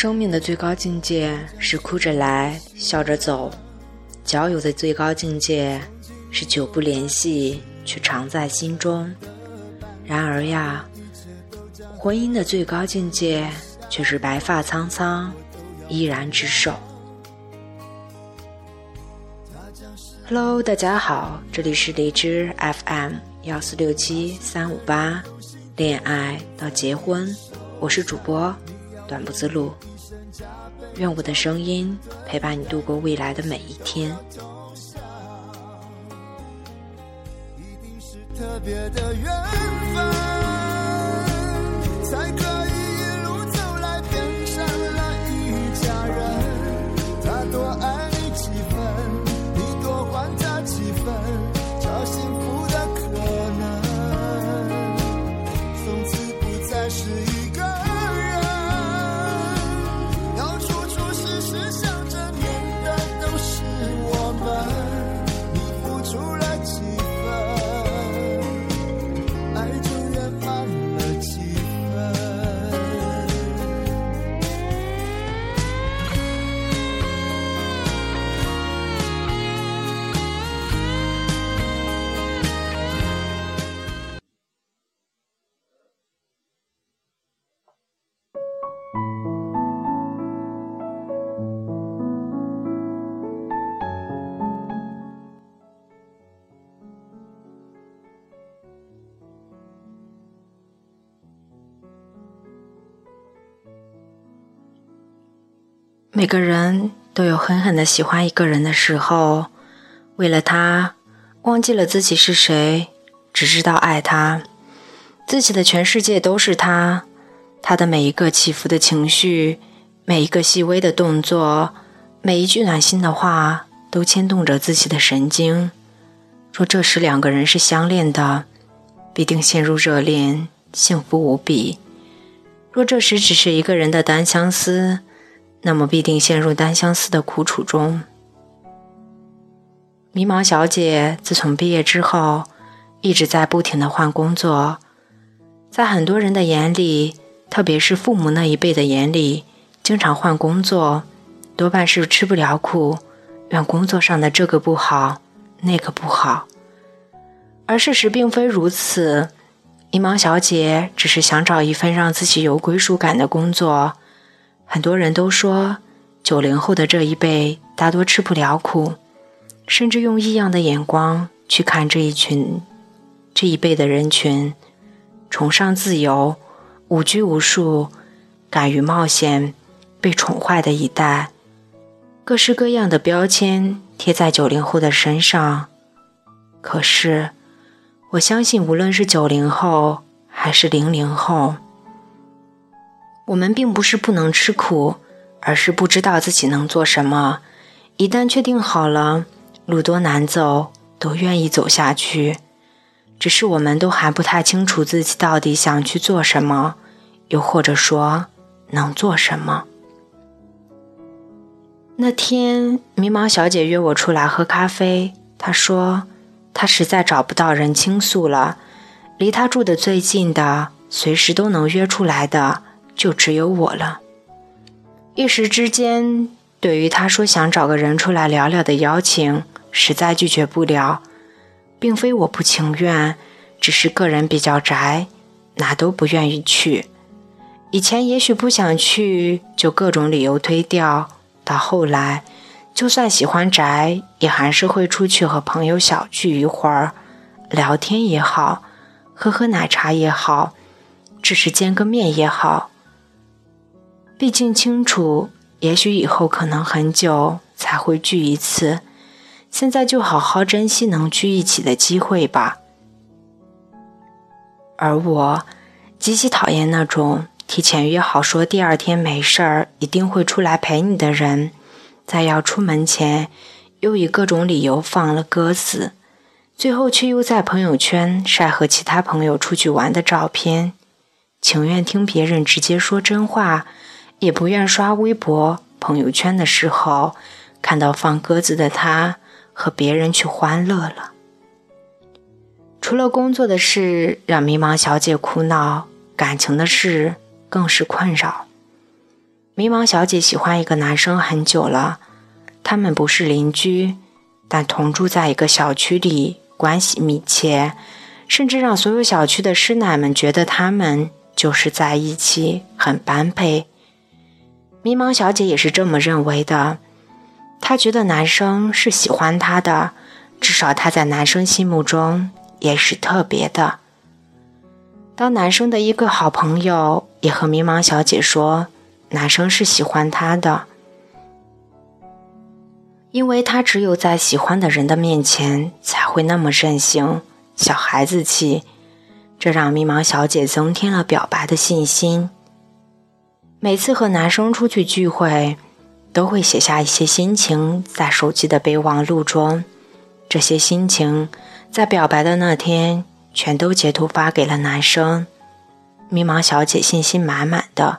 生命的最高境界是哭着来，笑着走；交友的最高境界是久不联系，却常在心中。然而呀，婚姻的最高境界却是白发苍苍，依然执手。Hello，大家好，这里是荔枝 FM 幺四六七三五八，恋爱到结婚，我是主播。短不自路，愿我的声音陪伴你度过未来的每一天。每个人都有狠狠的喜欢一个人的时候，为了他，忘记了自己是谁，只知道爱他，自己的全世界都是他，他的每一个起伏的情绪，每一个细微的动作，每一句暖心的话，都牵动着自己的神经。若这时两个人是相恋的，必定陷入热恋，幸福无比；若这时只是一个人的单相思，那么必定陷入单相思的苦楚中。迷茫小姐自从毕业之后，一直在不停的换工作。在很多人的眼里，特别是父母那一辈的眼里，经常换工作，多半是吃不了苦，怨工作上的这个不好，那个不好。而事实并非如此，迷茫小姐只是想找一份让自己有归属感的工作。很多人都说，九零后的这一辈大多吃不了苦，甚至用异样的眼光去看这一群、这一辈的人群，崇尚自由、无拘无束、敢于冒险、被宠坏的一代，各式各样的标签贴在九零后的身上。可是，我相信，无论是九零后还是零零后。我们并不是不能吃苦，而是不知道自己能做什么。一旦确定好了，路多难走，都愿意走下去。只是我们都还不太清楚自己到底想去做什么，又或者说能做什么。那天，迷茫小姐约我出来喝咖啡。她说，她实在找不到人倾诉了，离她住的最近的，随时都能约出来的。就只有我了。一时之间，对于他说想找个人出来聊聊的邀请，实在拒绝不了。并非我不情愿，只是个人比较宅，哪都不愿意去。以前也许不想去，就各种理由推掉。到后来，就算喜欢宅，也还是会出去和朋友小聚一会儿，聊天也好，喝喝奶茶也好，只是见个面也好。毕竟清楚，也许以后可能很久才会聚一次，现在就好好珍惜能聚一起的机会吧。而我极其讨厌那种提前约好说第二天没事儿一定会出来陪你的人，在要出门前又以各种理由放了鸽子，最后却又在朋友圈晒和其他朋友出去玩的照片，情愿听别人直接说真话。也不愿刷微博、朋友圈的时候，看到放鸽子的他和别人去欢乐了。除了工作的事让迷茫小姐苦恼，感情的事更是困扰。迷茫小姐喜欢一个男生很久了，他们不是邻居，但同住在一个小区里，关系密切，甚至让所有小区的师奶们觉得他们就是在一起，很般配。迷茫小姐也是这么认为的，她觉得男生是喜欢她的，至少她在男生心目中也是特别的。当男生的一个好朋友也和迷茫小姐说。男生是喜欢她的，因为他只有在喜欢的人的面前才会那么任性、小孩子气，这让迷茫小姐增添了表白的信心。每次和男生出去聚会，都会写下一些心情在手机的备忘录中，这些心情在表白的那天全都截图发给了男生。迷茫小姐信心满满的。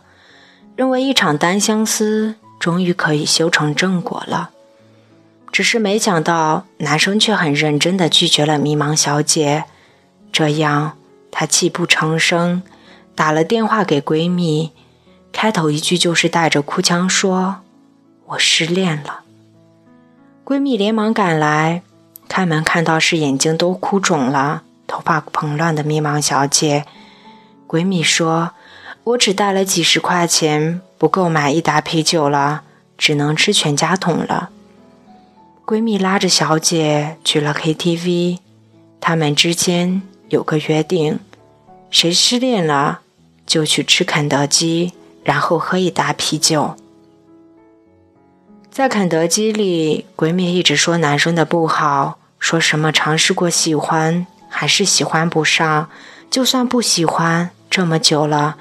认为一场单相思终于可以修成正果了，只是没想到男生却很认真地拒绝了迷茫小姐。这样，她泣不成声，打了电话给闺蜜，开头一句就是带着哭腔说：“我失恋了。”闺蜜连忙赶来，开门看到是眼睛都哭肿了、头发蓬乱的迷茫小姐。闺蜜说。我只带了几十块钱，不够买一打啤酒了，只能吃全家桶了。闺蜜拉着小姐去了 KTV，她们之间有个约定：谁失恋了就去吃肯德基，然后喝一打啤酒。在肯德基里，闺蜜一直说男生的不好，说什么尝试过喜欢还是喜欢不上，就算不喜欢，这么久了。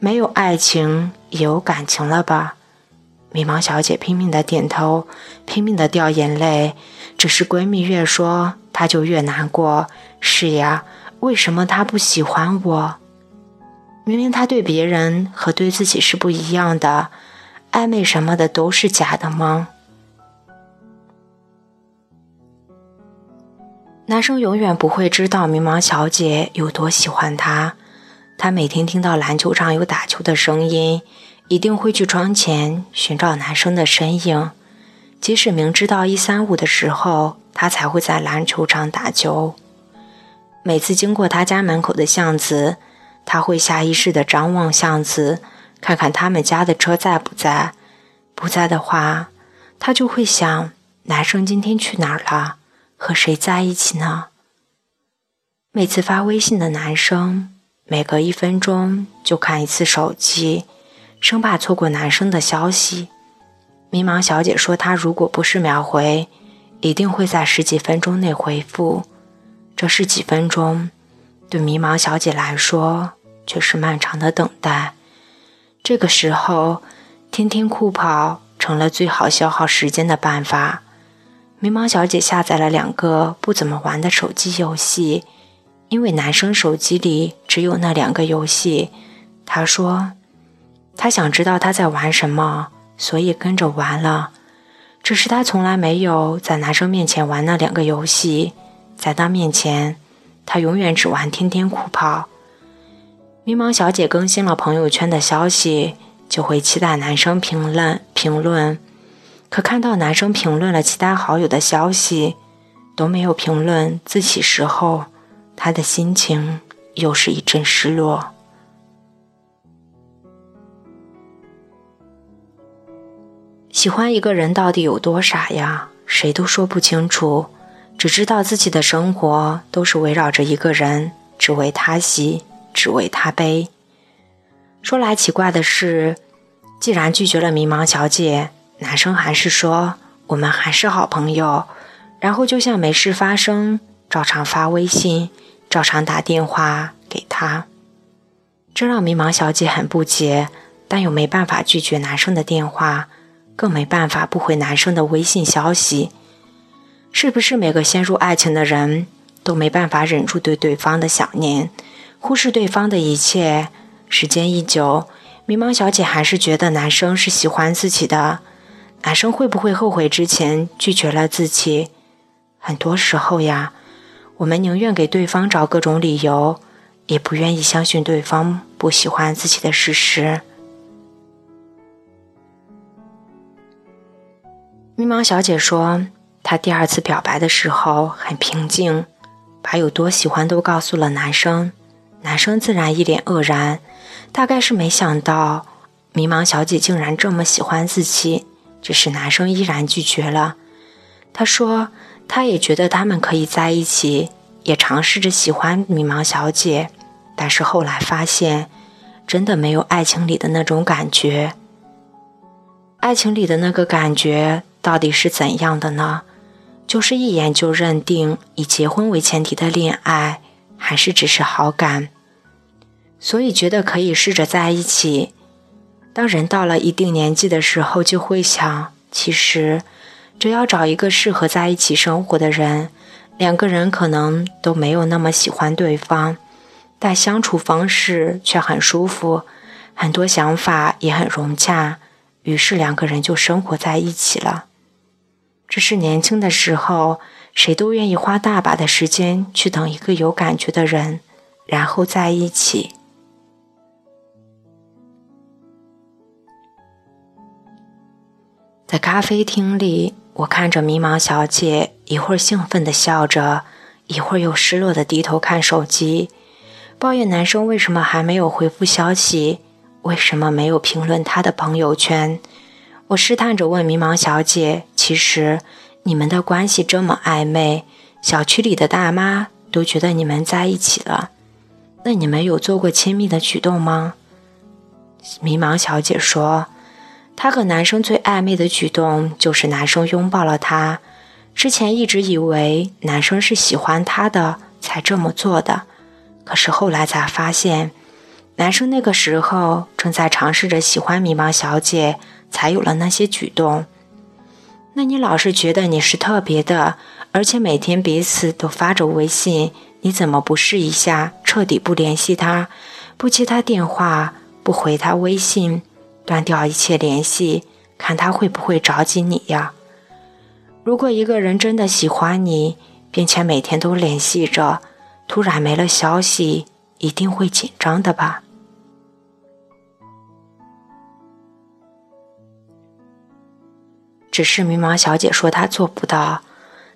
没有爱情也有感情了吧？迷茫小姐拼命的点头，拼命的掉眼泪。只是闺蜜越说，她就越难过。是呀，为什么她不喜欢我？明明他对别人和对自己是不一样的，暧昧什么的都是假的吗？男生永远不会知道迷茫小姐有多喜欢他。他每天听到篮球场有打球的声音，一定会去窗前寻找男生的身影。即使明知道一三五的时候，他才会在篮球场打球。每次经过他家门口的巷子，他会下意识地张望巷子，看看他们家的车在不在。不在的话，他就会想：男生今天去哪儿了？和谁在一起呢？每次发微信的男生。每隔一分钟就看一次手机，生怕错过男生的消息。迷茫小姐说：“她如果不是秒回，一定会在十几分钟内回复。这是几分钟，对迷茫小姐来说却是漫长的等待。这个时候，天天酷跑成了最好消耗时间的办法。迷茫小姐下载了两个不怎么玩的手机游戏。”因为男生手机里只有那两个游戏，她说她想知道他在玩什么，所以跟着玩了。只是她从来没有在男生面前玩那两个游戏，在他面前，他永远只玩天天酷跑。迷茫小姐更新了朋友圈的消息，就会期待男生评论评论，可看到男生评论了其他好友的消息，都没有评论自己时候。他的心情又是一阵失落。喜欢一个人到底有多傻呀？谁都说不清楚，只知道自己的生活都是围绕着一个人，只为他喜，只为他悲。说来奇怪的是，既然拒绝了迷茫小姐，男生还是说我们还是好朋友，然后就像没事发生，照常发微信。照常打电话给他，这让迷茫小姐很不解，但又没办法拒绝男生的电话，更没办法不回男生的微信消息。是不是每个陷入爱情的人都没办法忍住对对方的想念，忽视对方的一切？时间一久，迷茫小姐还是觉得男生是喜欢自己的。男生会不会后悔之前拒绝了自己？很多时候呀。我们宁愿给对方找各种理由，也不愿意相信对方不喜欢自己的事实。迷茫小姐说，她第二次表白的时候很平静，把有多喜欢都告诉了男生，男生自然一脸愕然，大概是没想到迷茫小姐竟然这么喜欢自己，只是男生依然拒绝了。他说，他也觉得他们可以在一起，也尝试着喜欢迷茫小姐，但是后来发现，真的没有爱情里的那种感觉。爱情里的那个感觉到底是怎样的呢？就是一眼就认定以结婚为前提的恋爱，还是只是好感？所以觉得可以试着在一起。当人到了一定年纪的时候，就会想，其实只要找一个适合在一起生活的人，两个人可能都没有那么喜欢对方，但相处方式却很舒服，很多想法也很融洽。于是两个人就生活在一起了。只是年轻的时候，谁都愿意花大把的时间去等一个有感觉的人，然后在一起。在咖啡厅里，我看着迷茫小姐，一会儿兴奋的笑着，一会儿又失落的低头看手机，抱怨男生为什么还没有回复消息。为什么没有评论他的朋友圈？我试探着问迷茫小姐：“其实你们的关系这么暧昧，小区里的大妈都觉得你们在一起了，那你们有做过亲密的举动吗？”迷茫小姐说：“她和男生最暧昧的举动就是男生拥抱了她。之前一直以为男生是喜欢她的才这么做的，可是后来才发现。”男生那个时候正在尝试着喜欢迷茫小姐，才有了那些举动。那你老是觉得你是特别的，而且每天彼此都发着微信，你怎么不试一下，彻底不联系他，不接他电话，不回他微信，断掉一切联系，看他会不会着急你呀？如果一个人真的喜欢你，并且每天都联系着，突然没了消息，一定会紧张的吧？只是迷茫小姐说她做不到，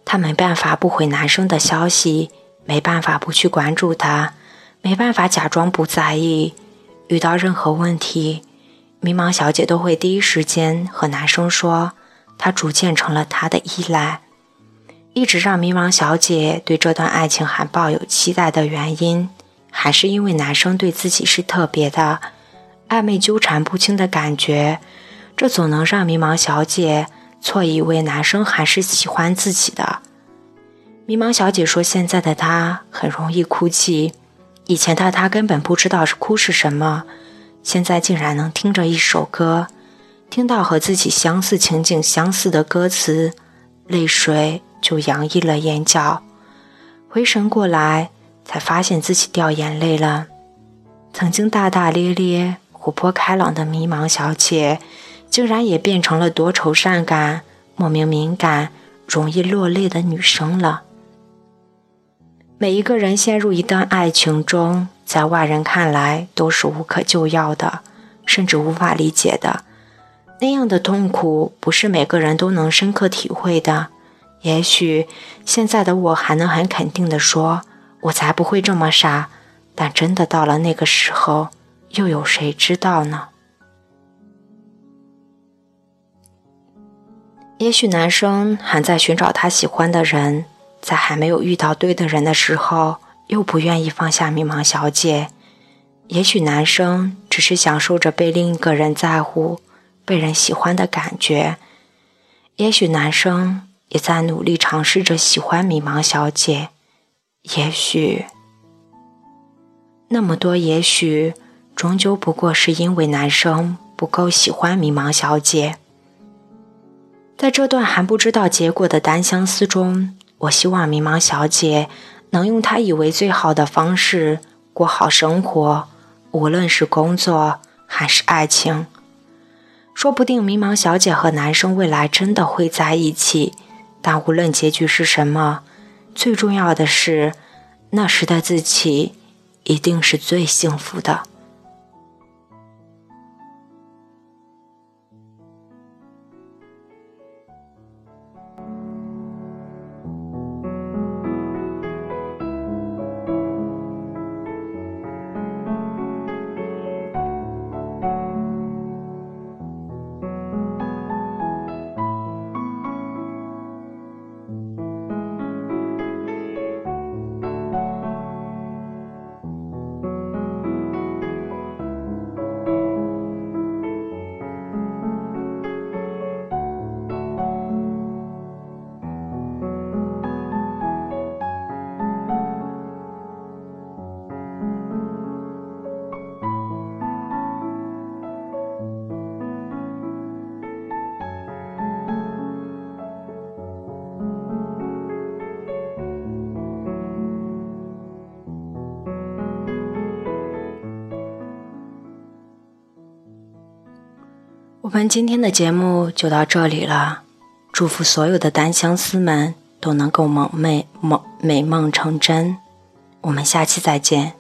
她没办法不回男生的消息，没办法不去关注他，没办法假装不在意。遇到任何问题，迷茫小姐都会第一时间和男生说。她逐渐成了他的依赖，一直让迷茫小姐对这段爱情还抱有期待的原因，还是因为男生对自己是特别的，暧昧纠缠不清的感觉，这总能让迷茫小姐。错以为男生还是喜欢自己的。迷茫小姐说：“现在的她很容易哭泣，以前的她根本不知道是哭是什么，现在竟然能听着一首歌，听到和自己相似情景相似的歌词，泪水就洋溢了眼角。回神过来，才发现自己掉眼泪了。曾经大大咧咧、活泼开朗的迷茫小姐。”竟然也变成了多愁善感、莫名敏感、容易落泪的女生了。每一个人陷入一段爱情中，在外人看来都是无可救药的，甚至无法理解的。那样的痛苦，不是每个人都能深刻体会的。也许现在的我还能很肯定地说，我才不会这么傻。但真的到了那个时候，又有谁知道呢？也许男生还在寻找他喜欢的人，在还没有遇到对的人的时候，又不愿意放下迷茫小姐。也许男生只是享受着被另一个人在乎、被人喜欢的感觉。也许男生也在努力尝试着喜欢迷茫小姐。也许，那么多也许，终究不过是因为男生不够喜欢迷茫小姐。在这段还不知道结果的单相思中，我希望迷茫小姐能用她以为最好的方式过好生活，无论是工作还是爱情。说不定迷茫小姐和男生未来真的会在一起，但无论结局是什么，最重要的是，那时的自己一定是最幸福的。我们今天的节目就到这里了，祝福所有的单相思们都能够梦寐梦美梦成真。我们下期再见。